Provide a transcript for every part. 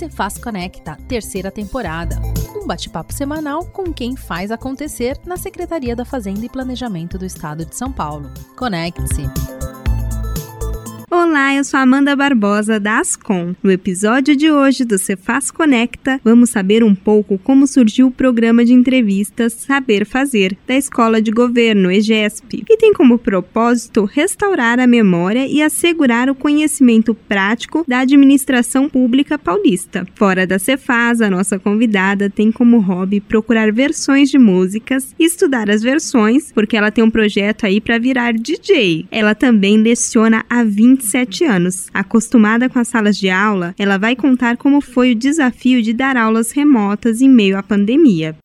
Cefaz Conecta, terceira temporada. Um bate-papo semanal com quem faz acontecer na Secretaria da Fazenda e Planejamento do Estado de São Paulo. Conecte-se! Olá, eu sou Amanda Barbosa da Ascom. No episódio de hoje do Cefaz Conecta, vamos saber um pouco como surgiu o programa de entrevistas Saber Fazer da Escola de Governo EGESP, que tem como propósito restaurar a memória e assegurar o conhecimento prático da administração pública paulista. Fora da Cefaz, a nossa convidada tem como hobby procurar versões de músicas e estudar as versões, porque ela tem um projeto aí para virar DJ. Ela também leciona há 20 27 anos. Acostumada com as salas de aula, ela vai contar como foi o desafio de dar aulas remotas em meio à pandemia.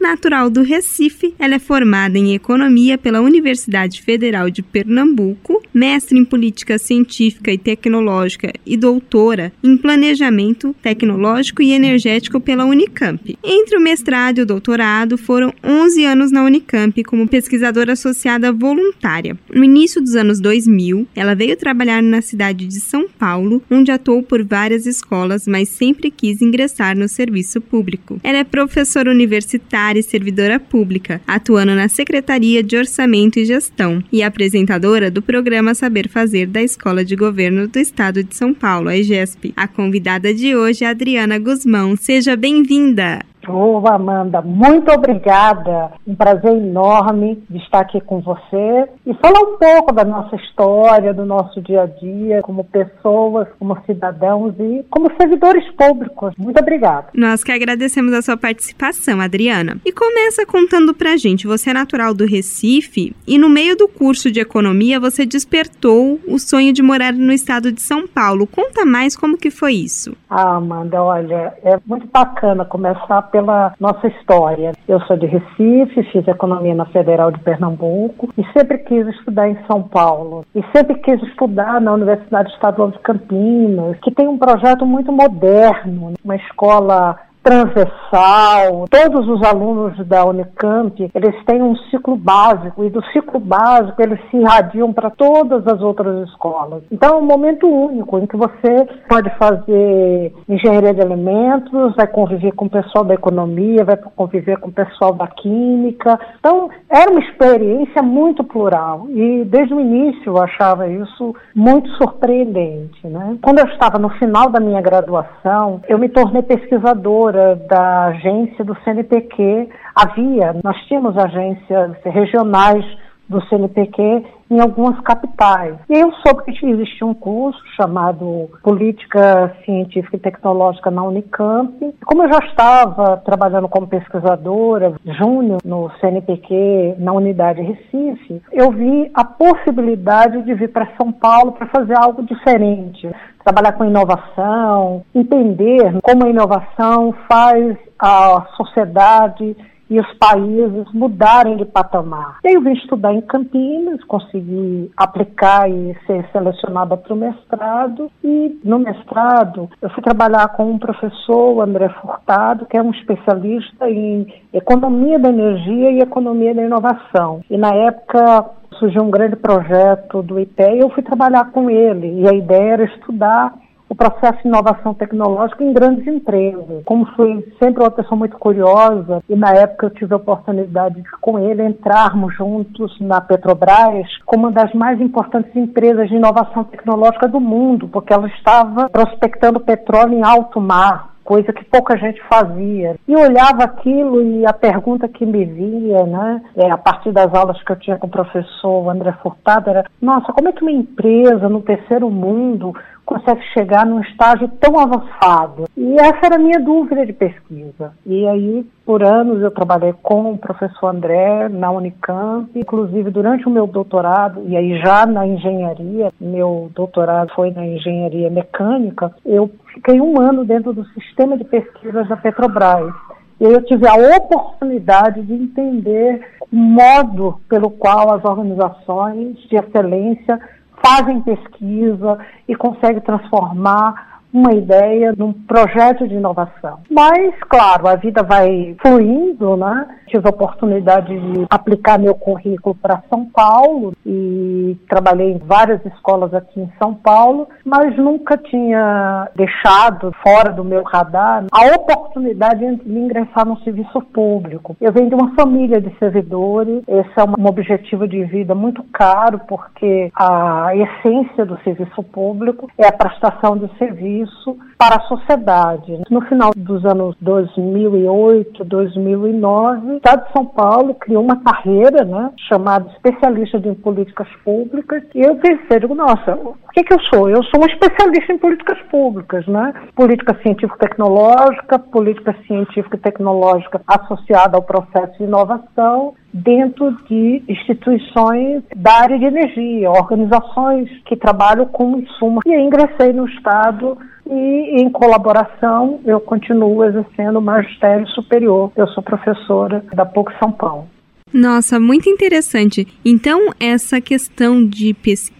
Natural do Recife, ela é formada em Economia pela Universidade Federal de Pernambuco, mestre em Política Científica e Tecnológica e doutora em Planejamento Tecnológico e Energético pela Unicamp. Entre o mestrado e o doutorado, foram 11 anos na Unicamp como pesquisadora associada voluntária. No início dos anos 2000, ela veio trabalhar na cidade de São Paulo, onde atuou por várias escolas, mas sempre quis ingressar no serviço público. Ela é professora universitária e servidora pública, atuando na Secretaria de Orçamento e Gestão e apresentadora do programa Saber Fazer da Escola de Governo do Estado de São Paulo, a EGESP. A convidada de hoje é Adriana Guzmão. Seja bem-vinda! Ô, Amanda, muito obrigada. Um prazer enorme de estar aqui com você e falar um pouco da nossa história, do nosso dia a dia, como pessoas, como cidadãos e como servidores públicos. Muito obrigada. Nós que agradecemos a sua participação, Adriana. E começa contando pra gente, você é natural do Recife e no meio do curso de economia você despertou o sonho de morar no estado de São Paulo. Conta mais como que foi isso. Ah, Amanda, olha, é muito bacana começar pela nossa história. Eu sou de Recife, fiz economia na Federal de Pernambuco e sempre quis estudar em São Paulo. E sempre quis estudar na Universidade Estadual de Campinas, que tem um projeto muito moderno, uma escola transversal. Todos os alunos da Unicamp, eles têm um ciclo básico e do ciclo básico eles se irradiam para todas as outras escolas. Então é um momento único em que você pode fazer engenharia de alimentos, vai conviver com o pessoal da economia, vai conviver com o pessoal da química. Então era uma experiência muito plural e desde o início eu achava isso muito surpreendente. Né? Quando eu estava no final da minha graduação, eu me tornei pesquisadora da agência do CNPq. Havia, nós tínhamos agências regionais do CNPq em algumas capitais. E eu soube que existia um curso chamado Política Científica e Tecnológica na Unicamp. Como eu já estava trabalhando como pesquisadora júnior no CNPq, na unidade Recife, eu vi a possibilidade de vir para São Paulo para fazer algo diferente, trabalhar com inovação, entender como a inovação faz a sociedade e os países mudarem de patamar. Eu vim estudar em Campinas, consegui aplicar e ser selecionada para o mestrado. E no mestrado eu fui trabalhar com um professor, André Furtado, que é um especialista em economia da energia e economia da inovação. E na época surgiu um grande projeto do IPE e eu fui trabalhar com ele. E a ideia era estudar o processo de inovação tecnológica em grandes empresas. Como fui sempre uma pessoa muito curiosa, e na época eu tive a oportunidade de, com ele, entrarmos juntos na Petrobras como uma das mais importantes empresas de inovação tecnológica do mundo, porque ela estava prospectando petróleo em alto mar coisa que pouca gente fazia. E olhava aquilo e a pergunta que me via, né, é, a partir das aulas que eu tinha com o professor André Furtado, era: nossa, como é que uma empresa no terceiro mundo consegue chegar num estágio tão avançado? E essa era a minha dúvida de pesquisa. E aí, por anos, eu trabalhei com o professor André na Unicamp, inclusive durante o meu doutorado, e aí já na engenharia, meu doutorado foi na engenharia mecânica, eu fiquei um ano dentro do sistema de pesquisas da Petrobras. E eu tive a oportunidade de entender o modo pelo qual as organizações de excelência fazem pesquisa e conseguem transformar uma ideia num projeto de inovação. Mas, claro, a vida vai fluindo, né? Tive a oportunidade de aplicar meu currículo para São Paulo e trabalhei em várias escolas aqui em São Paulo, mas nunca tinha deixado fora do meu radar a oportunidade de ingressar no serviço público. Eu venho de uma família de servidores, esse é um objetivo de vida muito caro, porque a essência do serviço público é a prestação de serviço isso para a sociedade. No final dos anos 2008, 2009, o Estado de São Paulo criou uma carreira né, chamada especialista em políticas públicas e eu pensei, digo, nossa, o que, que eu sou? Eu sou uma especialista em políticas públicas, né? Política científico-tecnológica, política científica e tecnológica associada ao processo de inovação, dentro de instituições da área de energia, organizações que trabalham com insumo. E ingressei no Estado e, em colaboração, eu continuo exercendo o magistério superior. Eu sou professora da PUC São Paulo. Nossa, muito interessante. Então, essa questão de pesquisa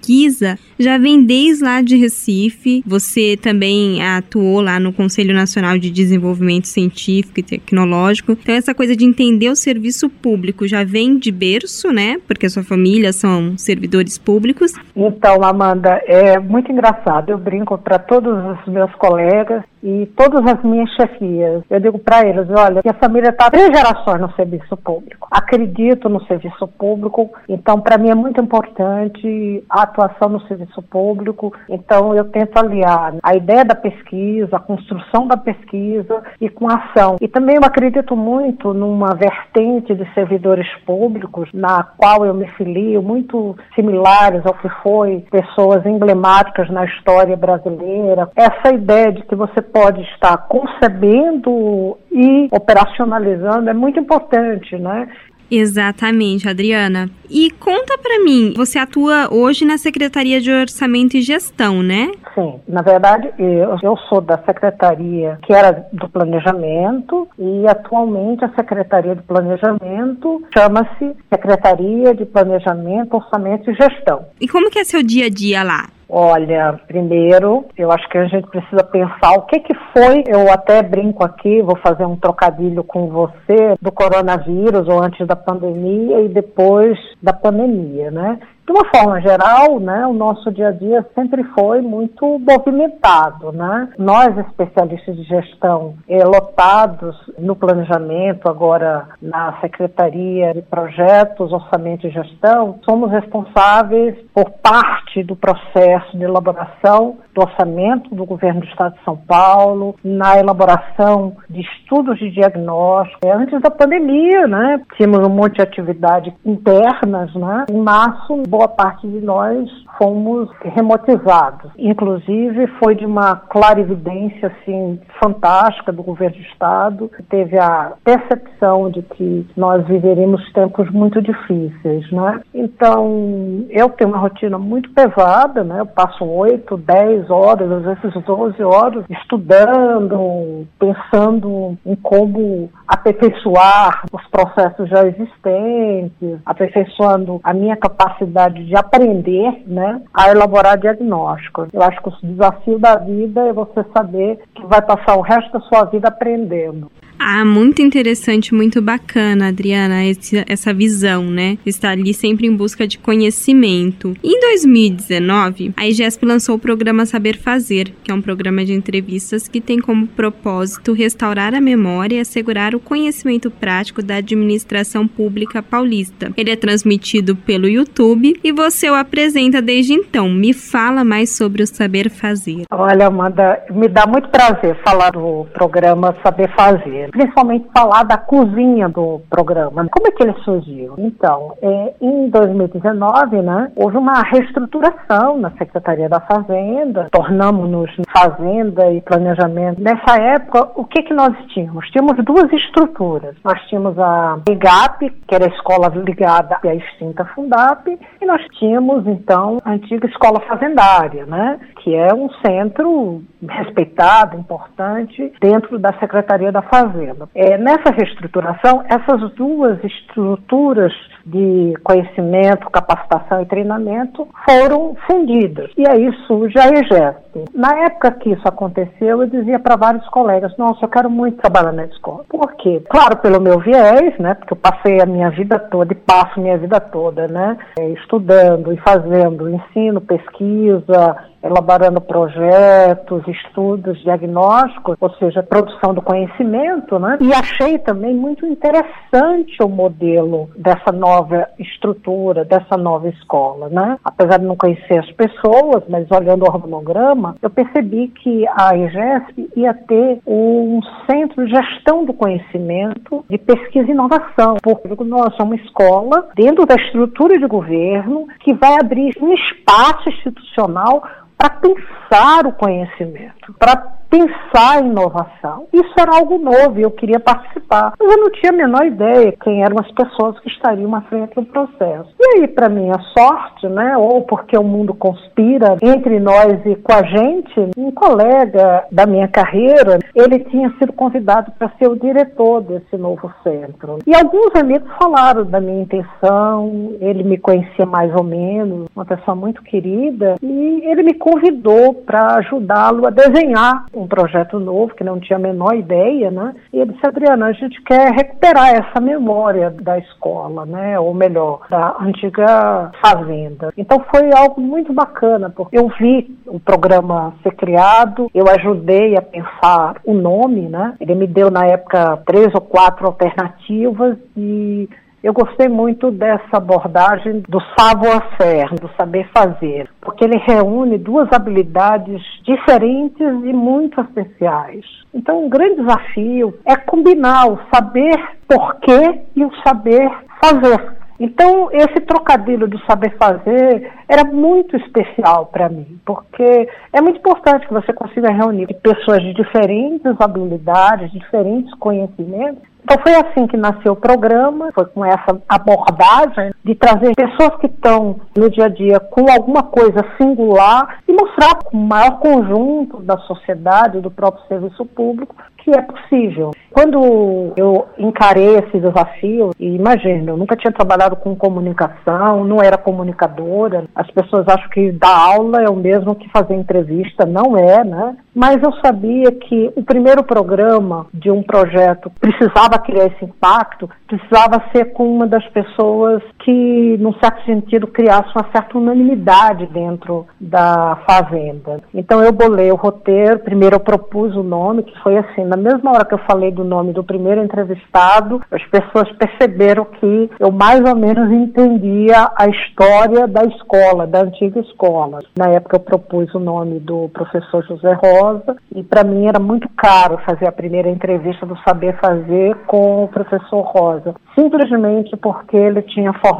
já vem desde lá de Recife. Você também atuou lá no Conselho Nacional de Desenvolvimento Científico e Tecnológico. Então, essa coisa de entender o serviço público já vem de berço, né? Porque a sua família são servidores públicos. Então, Amanda, é muito engraçado. Eu brinco para todos os meus colegas e todas as minhas chefias. Eu digo para eles: olha, minha família está três gerações no serviço público. Acredito no serviço público, então para mim é muito importante a atuação no serviço público. Então eu tento aliar a ideia da pesquisa, a construção da pesquisa e com a ação. E também eu acredito muito numa vertente de servidores públicos, na qual eu me filio, muito similares ao que foi pessoas emblemáticas na história brasileira. Essa ideia de que você pode estar concebendo e operacionalizando é muito importante, né? Exatamente, Adriana. E conta para mim, você atua hoje na Secretaria de Orçamento e Gestão, né? Sim, na verdade eu, eu sou da Secretaria que era do Planejamento e atualmente a Secretaria de Planejamento chama-se Secretaria de Planejamento, Orçamento e Gestão. E como que é seu dia a dia lá? Olha, primeiro, eu acho que a gente precisa pensar o que que foi, eu até brinco aqui, vou fazer um trocadilho com você, do coronavírus ou antes da pandemia e depois da pandemia, né? De uma forma geral, né, o nosso dia a dia sempre foi muito movimentado. Né? Nós, especialistas de gestão, eh, lotados no planejamento, agora na Secretaria de Projetos, Orçamento e Gestão, somos responsáveis por parte do processo de elaboração do orçamento do governo do Estado de São Paulo, na elaboração de estudos de diagnóstico. Antes da pandemia, né, tínhamos um monte de atividades internas. Né? Em março, boa parte de nós fomos remotizados. Inclusive, foi de uma clarividência assim, fantástica do governo do Estado. Teve a percepção de que nós viveríamos tempos muito difíceis. Né? Então, eu tenho uma rotina muito pesada, né? eu passo 8, 10 horas, às vezes 12 horas, estudando, pensando em como aperfeiçoar os processos já existentes, aperfeiçoando a minha capacidade de aprender, né, a elaborar diagnósticos. Eu acho que o desafio da vida é você saber que vai passar o resto da sua vida aprendendo. Ah, muito interessante, muito bacana, Adriana, esse, essa visão, né? Estar ali sempre em busca de conhecimento. Em 2019, a IGESP lançou o programa Saber Fazer, que é um programa de entrevistas que tem como propósito restaurar a memória e assegurar o conhecimento prático da administração pública paulista. Ele é transmitido pelo YouTube e você o apresenta desde então. Me fala mais sobre o Saber Fazer. Olha, Amanda, me dá muito prazer falar do programa Saber Fazer principalmente falar da cozinha do programa. Como é que ele surgiu? Então, é, em 2019, né, houve uma reestruturação na Secretaria da Fazenda, tornamos-nos Fazenda e Planejamento. Nessa época, o que, que nós tínhamos? Tínhamos duas estruturas. Nós tínhamos a IGAP, que era a escola ligada à extinta Fundap, e nós tínhamos, então, a antiga escola fazendária, né, que é um centro respeitado, importante, dentro da Secretaria da Fazenda. É, nessa reestruturação, essas duas estruturas de conhecimento, capacitação e treinamento foram fundidas. E aí surge a EGESP. Na época que isso aconteceu, eu dizia para vários colegas: Nossa, eu quero muito trabalhar na escola. Por quê? Claro, pelo meu viés, né? Porque eu passei a minha vida toda e passo a minha vida toda, né? Estudando e fazendo ensino, pesquisa, elaborando projetos, estudos, diagnósticos, ou seja, produção do conhecimento, né? E achei também muito interessante o modelo dessa nova estrutura, dessa nova escola, né? Apesar de não conhecer as pessoas, mas olhando o organograma, eu percebi que a EGESP ia ter um centro de gestão do conhecimento, de pesquisa e inovação, porque nós somos uma escola dentro da estrutura de governo que vai abrir um espaço institucional para pensar o conhecimento, para pensar em inovação. Isso era algo novo e eu queria participar. Mas eu não tinha a menor ideia quem eram as pessoas que estariam à frente do processo. E aí, para minha sorte, né, ou porque o mundo conspira entre nós e com a gente, um colega da minha carreira, ele tinha sido convidado para ser o diretor desse novo centro. E alguns amigos falaram da minha intenção, ele me conhecia mais ou menos, uma pessoa muito querida, e ele me convidou para ajudá-lo a desenhar um projeto novo, que não tinha a menor ideia, né? E ele disse, Adriana, a gente quer recuperar essa memória da escola, né? Ou melhor, da antiga fazenda. Então foi algo muito bacana, porque eu vi o programa ser criado, eu ajudei a pensar o nome, né? Ele me deu na época três ou quatro alternativas e eu gostei muito dessa abordagem do savoir-faire, do saber fazer, porque ele reúne duas habilidades diferentes e muito especiais. Então, um grande desafio é combinar o saber porquê e o saber fazer. Então, esse trocadilho do saber fazer era muito especial para mim, porque é muito importante que você consiga reunir pessoas de diferentes habilidades, diferentes conhecimentos, então foi assim que nasceu o programa, foi com essa abordagem de trazer pessoas que estão no dia a dia com alguma coisa singular e mostrar com o maior conjunto da sociedade, do próprio serviço público, que é possível. Quando eu encarei esse desafio, e imagina, eu nunca tinha trabalhado com comunicação, não era comunicadora, as pessoas acham que dar aula é o mesmo que fazer entrevista, não é, né? Mas eu sabia que o primeiro programa de um projeto precisava criar esse impacto, precisava ser com uma das pessoas que, num certo sentido, criasse uma certa unanimidade dentro da fazenda. Então eu bolei o roteiro, primeiro eu propus o nome, que foi assim, na mesma hora que eu falei do nome do primeiro entrevistado, as pessoas perceberam que eu mais ou menos entendia a história da escola, da antiga escola. Na época eu propus o nome do professor José Rosa e para mim era muito caro fazer a primeira entrevista do Saber Fazer com o professor Rosa, simplesmente porque ele tinha formado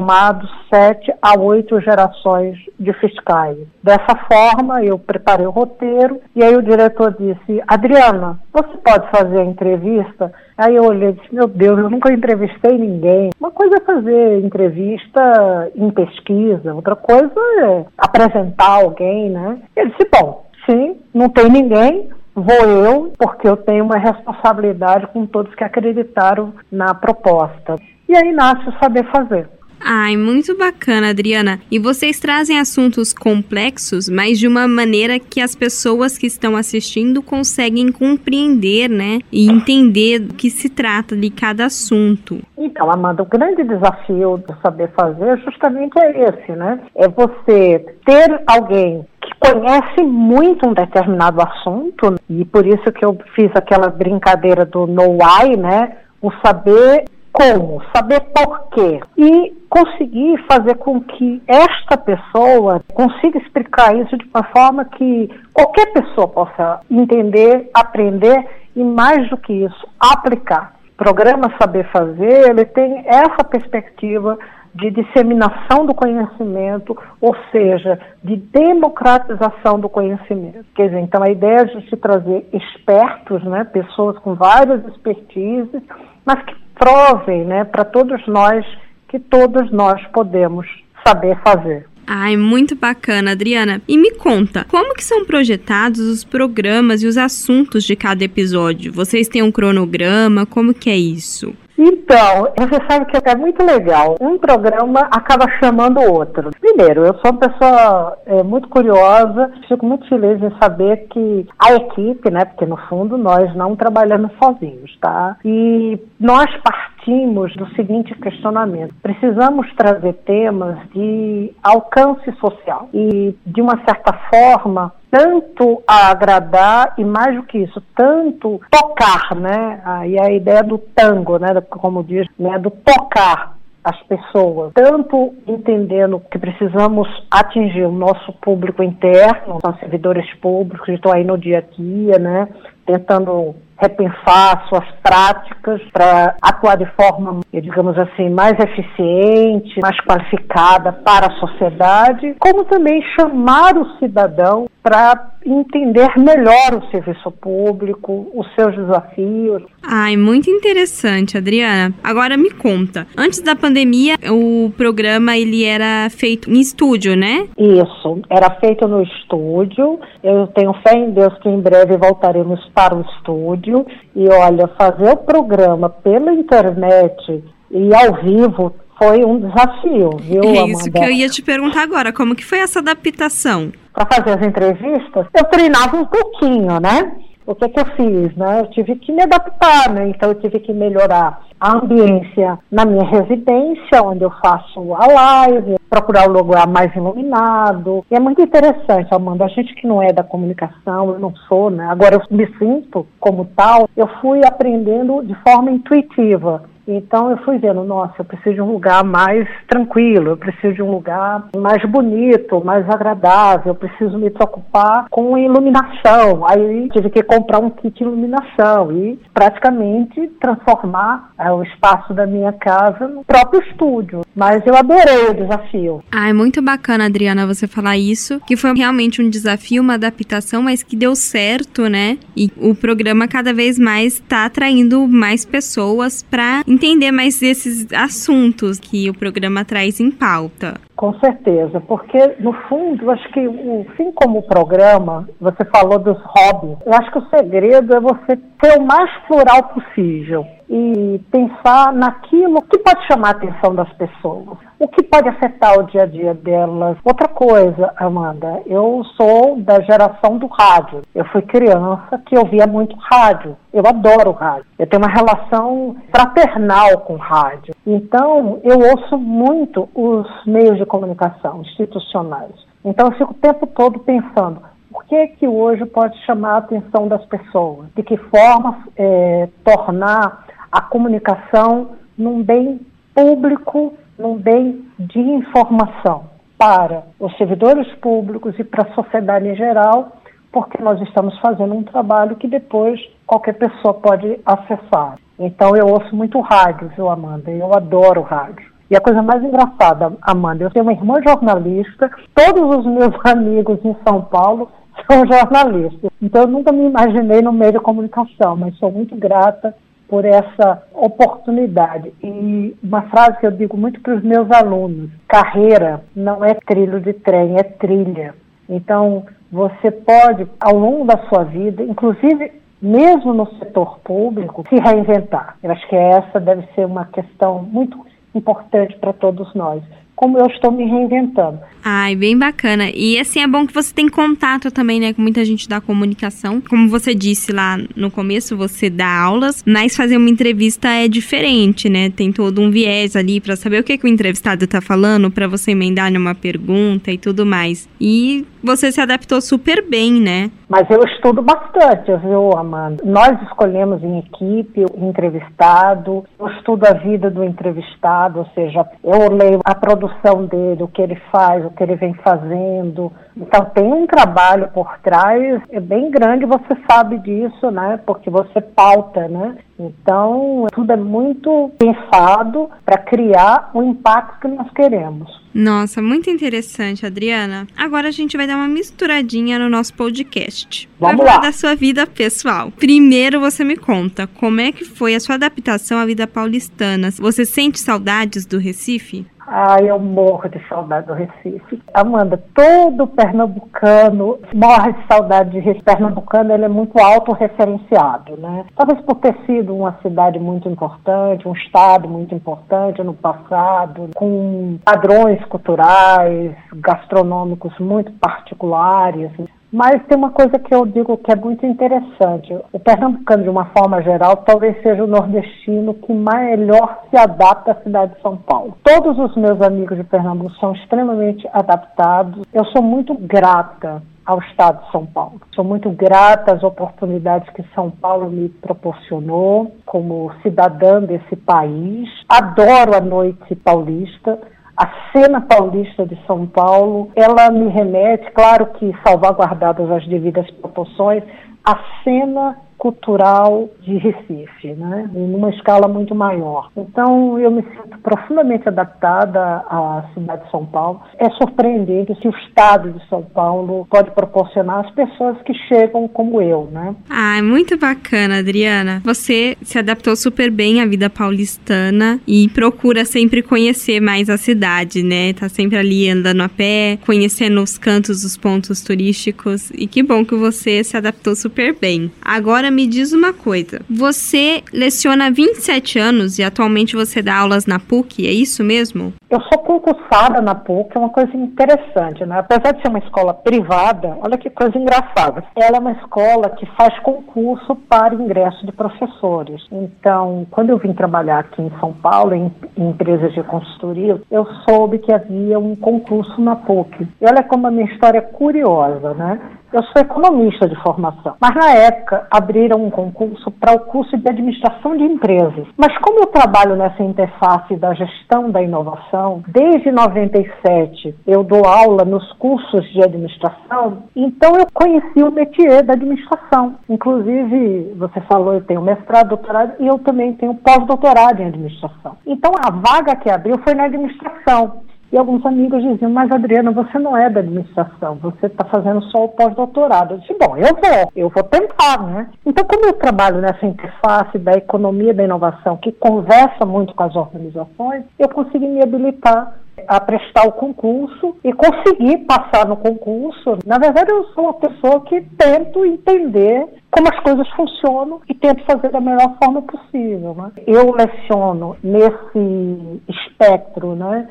sete a oito gerações de fiscais. Dessa forma, eu preparei o roteiro e aí o diretor disse: Adriana, você pode fazer a entrevista? Aí eu olhei e disse: Meu Deus, eu nunca entrevistei ninguém. Uma coisa é fazer entrevista em pesquisa, outra coisa é apresentar alguém, né? Ele disse: Bom, sim, não tem ninguém, vou eu, porque eu tenho uma responsabilidade com todos que acreditaram na proposta. E aí nasce o saber fazer. Ai, muito bacana, Adriana. E vocês trazem assuntos complexos, mas de uma maneira que as pessoas que estão assistindo conseguem compreender, né? E entender do que se trata de cada assunto. Então, Amanda, o grande desafio do saber fazer justamente é esse, né? É você ter alguém que conhece muito um determinado assunto, e por isso que eu fiz aquela brincadeira do know why, né? O saber como, saber por quê e conseguir fazer com que esta pessoa consiga explicar isso de uma forma que qualquer pessoa possa entender, aprender e mais do que isso, aplicar. O programa Saber Fazer, ele tem essa perspectiva de disseminação do conhecimento, ou seja, de democratização do conhecimento. Quer dizer, então a ideia é de se trazer expertos, né, pessoas com várias expertises, mas que provem né, para todos nós que todos nós podemos saber fazer. Ai, muito bacana, Adriana. E me conta, como que são projetados os programas e os assuntos de cada episódio? Vocês têm um cronograma? Como que é isso? Então, você sabe que é muito legal. Um programa acaba chamando o outro. Primeiro, eu sou uma pessoa é, muito curiosa, fico muito feliz em saber que a equipe, né, porque no fundo nós não trabalhamos sozinhos, tá? E nós partimos do seguinte questionamento: precisamos trazer temas de alcance social e, de uma certa forma, tanto a agradar e mais do que isso, tanto tocar, né? Aí a ideia do tango, né? Como diz, né? Do tocar as pessoas, tanto entendendo que precisamos atingir o nosso público interno, são servidores públicos que estão aí no dia a dia, né? Tentando repensar suas práticas para atuar de forma, digamos assim, mais eficiente, mais qualificada para a sociedade, como também chamar o cidadão para entender melhor o serviço público, os seus desafios. Ai, muito interessante, Adriana. Agora me conta, antes da pandemia, o programa ele era feito em estúdio, né? Isso, era feito no estúdio. Eu tenho fé em Deus que em breve voltaremos para o estúdio. E olha, fazer o programa pela internet e ao vivo foi um desafio, viu, É isso que eu ia te perguntar agora, como que foi essa adaptação? Para fazer as entrevistas, eu treinava um pouquinho, né? O que, que eu fiz, né? Eu tive que me adaptar, né? Então eu tive que melhorar a ambiência na minha residência, onde eu faço a live, procurar o lugar mais iluminado. E é muito interessante, Amanda, a gente que não é da comunicação, eu não sou, né? Agora eu me sinto como tal, eu fui aprendendo de forma intuitiva. Então eu fui vendo, nossa, eu preciso de um lugar mais tranquilo, eu preciso de um lugar mais bonito, mais agradável, eu preciso me preocupar com iluminação. Aí tive que comprar um kit de iluminação e praticamente transformar é, o espaço da minha casa no próprio estúdio. Mas eu adorei o desafio. Ah, é muito bacana, Adriana, você falar isso, que foi realmente um desafio, uma adaptação, mas que deu certo, né? E o programa cada vez mais está atraindo mais pessoas para entender mais desses assuntos que o programa traz em pauta. Com certeza, porque no fundo, acho que assim como o programa, você falou dos hobbies, eu acho que o segredo é você ser o mais plural possível e pensar naquilo que pode chamar a atenção das pessoas, o que pode afetar o dia a dia delas. Outra coisa, Amanda, eu sou da geração do rádio. Eu fui criança que ouvia muito rádio. Eu adoro rádio. Eu tenho uma relação fraternal com rádio. Então, eu ouço muito os meios de comunicação institucionais. Então, eu fico o tempo todo pensando o que é que hoje pode chamar a atenção das pessoas? De que forma é, tornar a comunicação num bem público, num bem de informação para os servidores públicos e para a sociedade em geral, porque nós estamos fazendo um trabalho que depois qualquer pessoa pode acessar. Então eu ouço muito rádio, viu, Amanda? Eu adoro rádio. E a coisa mais engraçada, Amanda, eu tenho uma irmã jornalista, todos os meus amigos em São Paulo são jornalistas. Então eu nunca me imaginei no meio da comunicação, mas sou muito grata por essa oportunidade. E uma frase que eu digo muito para os meus alunos: carreira não é trilho de trem, é trilha. Então, você pode, ao longo da sua vida, inclusive mesmo no setor público, se reinventar. Eu acho que essa deve ser uma questão muito importante para todos nós como eu estou me reinventando. Ai, bem bacana. E assim, é bom que você tem contato também, né, com muita gente da comunicação. Como você disse lá no começo, você dá aulas, mas fazer uma entrevista é diferente, né? Tem todo um viés ali para saber o que, que o entrevistado tá falando, para você emendar numa pergunta e tudo mais. E você se adaptou super bem, né? Mas eu estudo bastante, viu, Amanda? Nós escolhemos em equipe o entrevistado, eu estudo a vida do entrevistado, ou seja, eu leio a produção dele, o que ele faz, o que ele vem fazendo. Então tem um trabalho por trás, é bem grande, você sabe disso, né? Porque você pauta, né? Então, tudo é muito pensado para criar o impacto que nós queremos. Nossa, muito interessante, Adriana. Agora a gente vai dar uma misturadinha no nosso podcast. Vamos vai falar lá. da sua vida pessoal. Primeiro você me conta como é que foi a sua adaptação à vida paulistana. Você sente saudades do Recife? Ah, eu morro de saudade do Recife. Amanda, todo pernambucano morre de saudade de Recife. Pernambucano, ele é muito autorreferenciado, né? Talvez por ter sido uma cidade muito importante, um estado muito importante no passado, com padrões culturais, gastronômicos muito particulares. Mas tem uma coisa que eu digo que é muito interessante. O pernambucano, de uma forma geral, talvez seja o nordestino que melhor se adapta à cidade de São Paulo. Todos os meus amigos de Pernambuco são extremamente adaptados. Eu sou muito grata ao Estado de São Paulo. Sou muito grata às oportunidades que São Paulo me proporcionou como cidadã desse país. Adoro a noite paulista a cena paulista de São Paulo, ela me remete, claro que salvaguardadas as devidas proporções, à cena cultural de Recife, né? numa escala muito maior. Então, eu me sinto profundamente adaptada à cidade de São Paulo. É surpreendente se o estado de São Paulo pode proporcionar às pessoas que chegam como eu, né? Ah, é muito bacana, Adriana. Você se adaptou super bem à vida paulistana e procura sempre conhecer mais a cidade, né? Tá sempre ali andando a pé, conhecendo os cantos, os pontos turísticos. E que bom que você se adaptou super bem. Agora Agora me diz uma coisa. Você leciona há 27 anos e atualmente você dá aulas na PUC, é isso mesmo? Eu sou concursada na PUC, é uma coisa interessante, né? Apesar de ser uma escola privada, olha que coisa engraçada. Ela é uma escola que faz concurso para ingresso de professores. Então, quando eu vim trabalhar aqui em São Paulo, em, em empresas de consultoria, eu soube que havia um concurso na PUC. E olha como a minha história é curiosa, né? Eu sou economista de formação, mas na época abriram um concurso para o curso de administração de empresas. Mas como eu trabalho nessa interface da gestão da inovação, desde 97 eu dou aula nos cursos de administração, então eu conheci o métier da administração. Inclusive, você falou, eu tenho mestrado, doutorado e eu também tenho pós-doutorado em administração. Então a vaga que abriu foi na administração. E alguns amigos diziam, mas Adriana, você não é da administração, você está fazendo só o pós-doutorado. Eu disse, bom, eu vou, eu vou tentar, né? Então, como eu trabalho nessa interface da economia da inovação, que conversa muito com as organizações, eu consegui me habilitar a prestar o concurso e conseguir passar no concurso. Na verdade, eu sou uma pessoa que tento entender como as coisas funcionam e tento fazer da melhor forma possível. Né? Eu leciono nesse espectro né,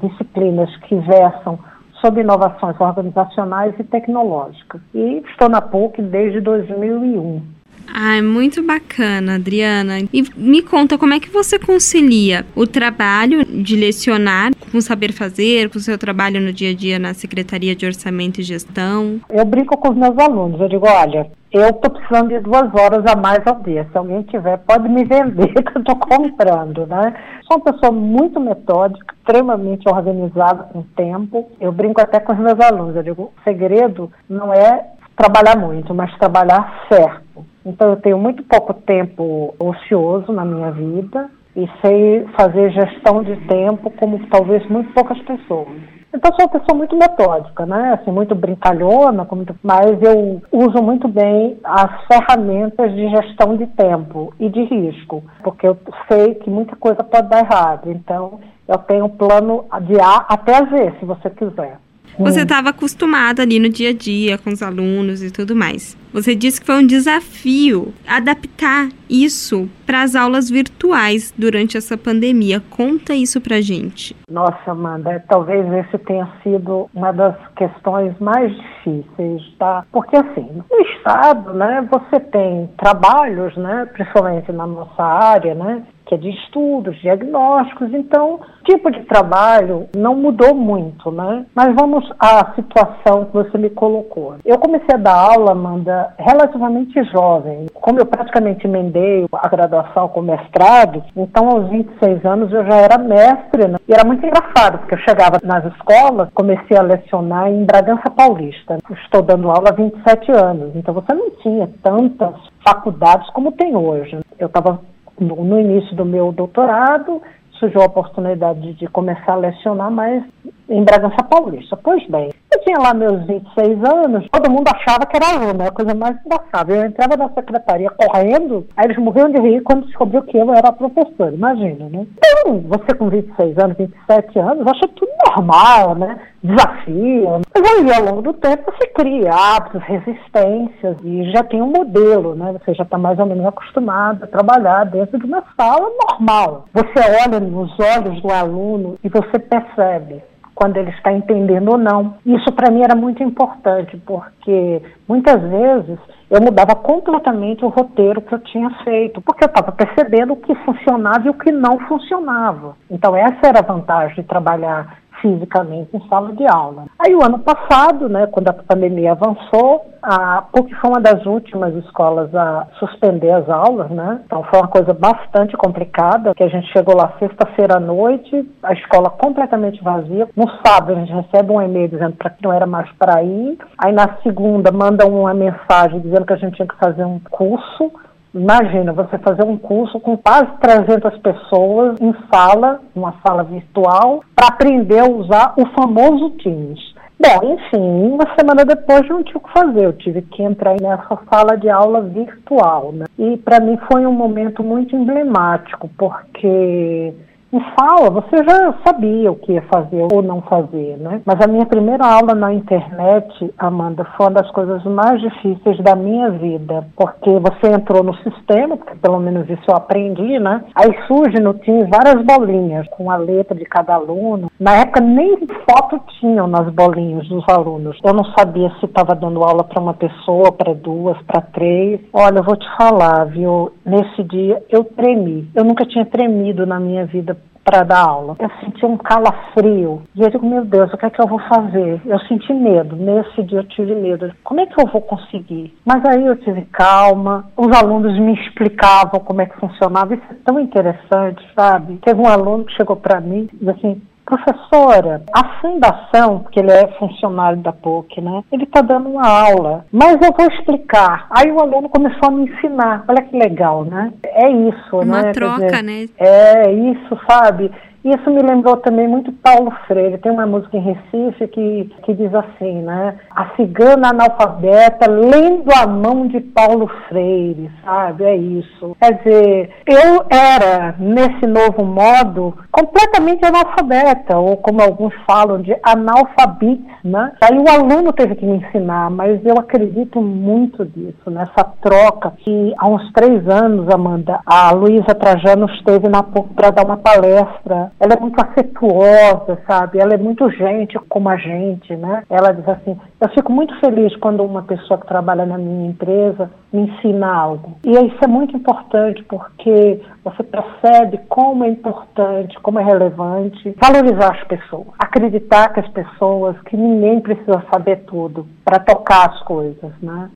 disciplinas que versam sobre inovações organizacionais e tecnológicas. E estou na PUC desde 2001. Ah, é muito bacana, Adriana. E me conta como é que você concilia o trabalho de lecionar com saber fazer, com o seu trabalho no dia a dia na Secretaria de Orçamento e Gestão? Eu brinco com os meus alunos, eu digo, olha, eu estou precisando de duas horas a mais ao dia. Se alguém tiver, pode me vender, que eu estou comprando, né? Sou uma pessoa muito metódica, extremamente organizada com tempo. Eu brinco até com os meus alunos. Eu digo, o segredo não é trabalhar muito, mas trabalhar certo. Então eu tenho muito pouco tempo ocioso na minha vida e sei fazer gestão de tempo como talvez muito poucas pessoas. Então sou uma pessoa muito metódica, né? Assim, muito brincalhona, mas eu uso muito bem as ferramentas de gestão de tempo e de risco, porque eu sei que muita coisa pode dar errado. Então eu tenho um plano de A até Z, se você quiser. Você estava acostumada ali no dia a dia com os alunos e tudo mais. Você disse que foi um desafio adaptar isso para as aulas virtuais durante essa pandemia. Conta isso para gente. Nossa, Amanda, talvez esse tenha sido uma das questões mais difíceis, tá? Porque assim, no estado, né, você tem trabalhos, né, principalmente na nossa área, né, que é de estudos, diagnósticos, então tipo de trabalho não mudou muito, né? Mas vamos à situação que você me colocou. Eu comecei a dar aula, Amanda, relativamente jovem. Como eu praticamente emendei a graduação com mestrado, então aos 26 anos eu já era mestre, né? E era muito engraçado, porque eu chegava nas escolas, comecei a lecionar em Bragança Paulista. Estou dando aula há 27 anos, então você não tinha tantas faculdades como tem hoje. Eu estava no, no início do meu doutorado, surgiu a oportunidade de, começar a lecionar mais em Bragança Paulista. Pois bem, tinha lá meus 26 anos, todo mundo achava que era aluno, é a coisa mais engraçada. Eu entrava na secretaria correndo, aí eles morriam de rir quando descobriu que eu era professor, imagina, né? Então, você com 26 anos, 27 anos, acha tudo normal, né? Desafio. Mas aí, ao longo do tempo, você cria hábitos, resistências e já tem um modelo, né? Você já está mais ou menos acostumado a trabalhar dentro de uma sala normal. Você olha nos olhos do aluno e você percebe quando ele está entendendo ou não. Isso para mim era muito importante, porque muitas vezes eu mudava completamente o roteiro que eu tinha feito, porque eu estava percebendo o que funcionava e o que não funcionava. Então essa era a vantagem de trabalhar fisicamente em sala de aula. Aí o ano passado, né, quando a pandemia avançou, a PUC foi uma das últimas escolas a suspender as aulas, né? Então foi uma coisa bastante complicada, que a gente chegou lá sexta-feira à noite, a escola completamente vazia. No sábado a gente recebe um e-mail dizendo para que não era mais para ir. Aí na segunda manda uma mensagem dizendo que a gente tinha que fazer um curso Imagina você fazer um curso com quase 300 pessoas em sala, uma sala virtual, para aprender a usar o famoso Teams. Bom, enfim, uma semana depois não tinha o que fazer, eu tive que entrar nessa sala de aula virtual. Né? E para mim foi um momento muito emblemático, porque em sala, você já sabia o que ia fazer ou não fazer, né? Mas a minha primeira aula na internet, Amanda, foi uma das coisas mais difíceis da minha vida, porque você entrou no sistema, porque pelo menos isso eu aprendi, né? Aí surge no Teams várias bolinhas com a letra de cada aluno. Na época nem foto tinham nas bolinhas dos alunos. Eu não sabia se estava dando aula para uma pessoa, para duas, para três. Olha, eu vou te falar, viu? Nesse dia eu tremi. Eu nunca tinha tremido na minha vida para dar aula. Eu senti um calafrio. E eu digo, meu Deus, o que é que eu vou fazer? Eu senti medo. Nesse dia eu tive medo. Como é que eu vou conseguir? Mas aí eu tive calma. Os alunos me explicavam como é que funcionava. Isso é tão interessante, sabe? Teve um aluno que chegou para mim e disse assim, Professora, a fundação, porque ele é funcionário da PUC, né? Ele está dando uma aula, mas eu vou explicar. Aí o aluno começou a me ensinar. Olha que legal, né? É isso, uma né? Uma troca, dizer, né? É isso, sabe? Isso me lembrou também muito Paulo Freire. Tem uma música em Recife que, que diz assim, né? A cigana analfabeta lendo a mão de Paulo Freire, sabe? É isso. Quer dizer, eu era, nesse novo modo, completamente analfabeta, ou como alguns falam, de analfabetes, né? Aí o aluno teve que me ensinar, mas eu acredito muito disso, nessa troca que há uns três anos, Amanda, a Luísa Trajano esteve na PUC para dar uma palestra ela é muito afetuosa, sabe? Ela é muito gente como a gente, né? Ela diz assim: eu fico muito feliz quando uma pessoa que trabalha na minha empresa me ensina algo. E isso é muito importante porque você percebe como é importante, como é relevante valorizar as pessoas, acreditar que as pessoas, que ninguém precisa saber tudo para tocar as coisas, né?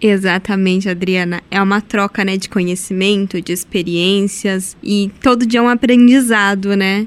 Exatamente, Adriana. É uma troca, né, de conhecimento, de experiências e todo dia é um aprendizado, né?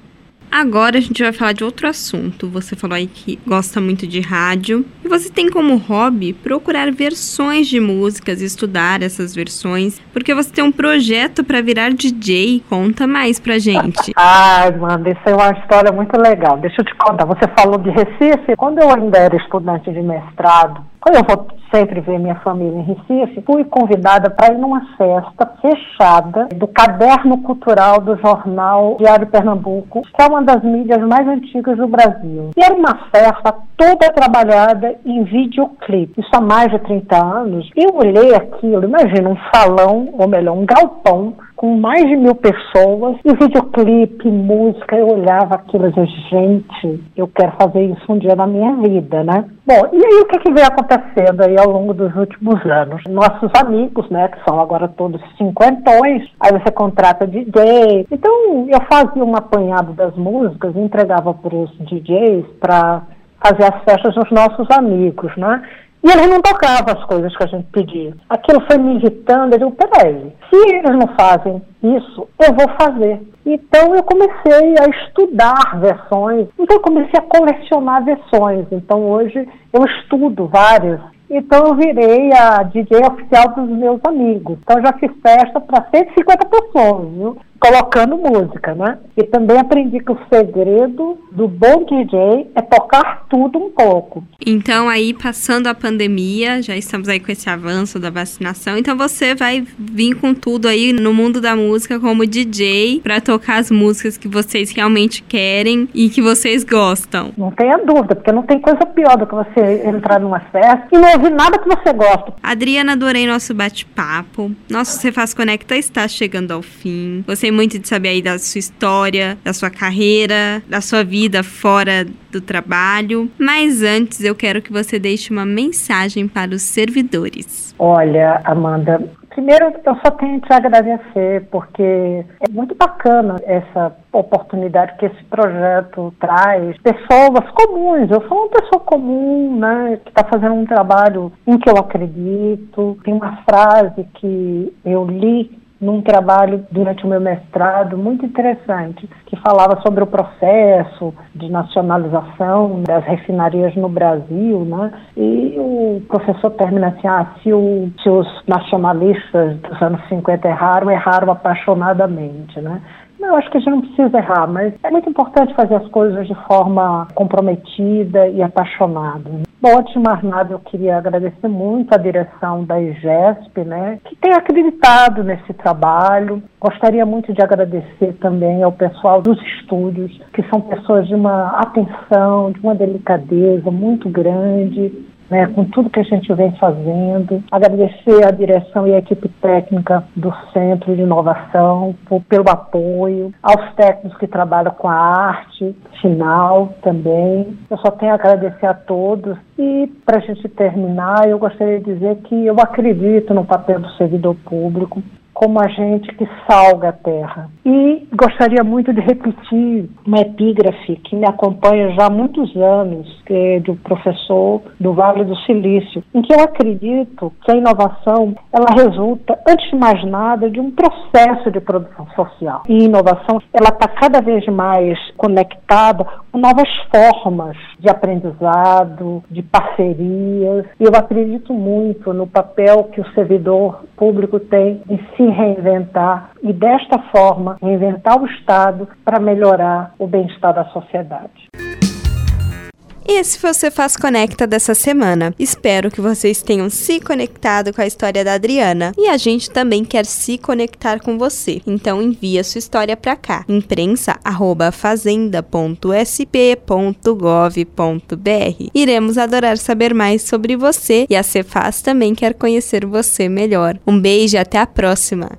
Agora a gente vai falar de outro assunto. Você falou aí que gosta muito de rádio e você tem como hobby procurar versões de músicas e estudar essas versões, porque você tem um projeto para virar DJ. Conta mais pra gente. Ai, mano, isso é uma história muito legal. Deixa eu te contar. Você falou de Recife. Quando eu ainda era estudante de mestrado, quando eu vou sempre ver minha família em Recife, fui convidada para ir numa festa fechada do Caderno Cultural do jornal Diário Pernambuco, que é uma das mídias mais antigas do Brasil. E era uma festa toda trabalhada em videoclipe. Isso há mais de 30 anos. Eu olhei aquilo, imagina um salão, ou melhor, um galpão com mais de mil pessoas, e videoclipe, música, eu olhava aquilo e dizia, gente, eu quero fazer isso um dia na minha vida, né? Bom, e aí o que, que vem acontecendo aí ao longo dos últimos anos? Nossos amigos, né, que são agora todos cinquentões, aí você contrata DJ. Então eu fazia um apanhado das músicas, entregava para os DJs para fazer as festas dos nossos amigos, né? E eles não tocavam as coisas que a gente pedia. Aquilo foi me irritando. Eu digo, peraí, se eles não fazem isso, eu vou fazer. Então eu comecei a estudar versões. Então eu comecei a colecionar versões. Então hoje eu estudo várias. Então eu virei a DJ oficial dos meus amigos. Então já fiz festa para 150 pessoas, viu? Colocando música, né? E também aprendi que o segredo do bom DJ é tocar tudo um pouco. Então, aí, passando a pandemia, já estamos aí com esse avanço da vacinação, então você vai vir com tudo aí no mundo da música como DJ para tocar as músicas que vocês realmente querem e que vocês gostam. Não tenha dúvida, porque não tem coisa pior do que você entrar numa festa e não ouvir nada que você gosta. Adriana, adorei nosso bate-papo. Nosso Cefaz Conecta está chegando ao fim. Gostei muito de saber aí da sua história, da sua carreira, da sua vida fora do trabalho. Mas antes, eu quero que você deixe uma mensagem para os servidores. Olha, Amanda, Primeiro, eu só tenho que agradecer, porque é muito bacana essa oportunidade que esse projeto traz. Pessoas comuns, eu sou uma pessoa comum, né, que está fazendo um trabalho em que eu acredito. Tem uma frase que eu li num trabalho durante o meu mestrado muito interessante, que falava sobre o processo de nacionalização das refinarias no Brasil, né? E o professor termina assim, ah, se, o, se os nacionalistas dos anos 50 erraram, erraram apaixonadamente, né? Eu acho que a gente não precisa errar, mas é muito importante fazer as coisas de forma comprometida e apaixonada. Bom, antes de mais nada, eu queria agradecer muito a direção da IGESP, né, que tem acreditado nesse trabalho. Gostaria muito de agradecer também ao pessoal dos estúdios, que são pessoas de uma atenção, de uma delicadeza muito grande, né, com tudo que a gente vem fazendo. Agradecer à direção e à equipe técnica do Centro de Inovação por, pelo apoio, aos técnicos que trabalham com a arte final também. Eu só tenho a agradecer a todos. E, para a gente terminar, eu gostaria de dizer que eu acredito no papel do servidor público como agente que salga a terra. E gostaria muito de repetir uma epígrafe que me acompanha já há muitos anos, que é do professor do Vale do Silício, em que eu acredito que a inovação ela resulta, antes de mais nada, de um processo de produção social. E inovação ela está cada vez mais conectada com novas formas de aprendizado, de parcerias. E eu acredito muito no papel que o servidor público tem em se reinventar e, desta forma, reinventar o Estado para melhorar o bem-estar da sociedade. Esse foi o Cefaz Conecta dessa semana. Espero que vocês tenham se conectado com a história da Adriana e a gente também quer se conectar com você. Então envie a sua história para cá. imprensa@fazenda.sp.gov.br. Iremos adorar saber mais sobre você e a Cefaz também quer conhecer você melhor. Um beijo e até a próxima.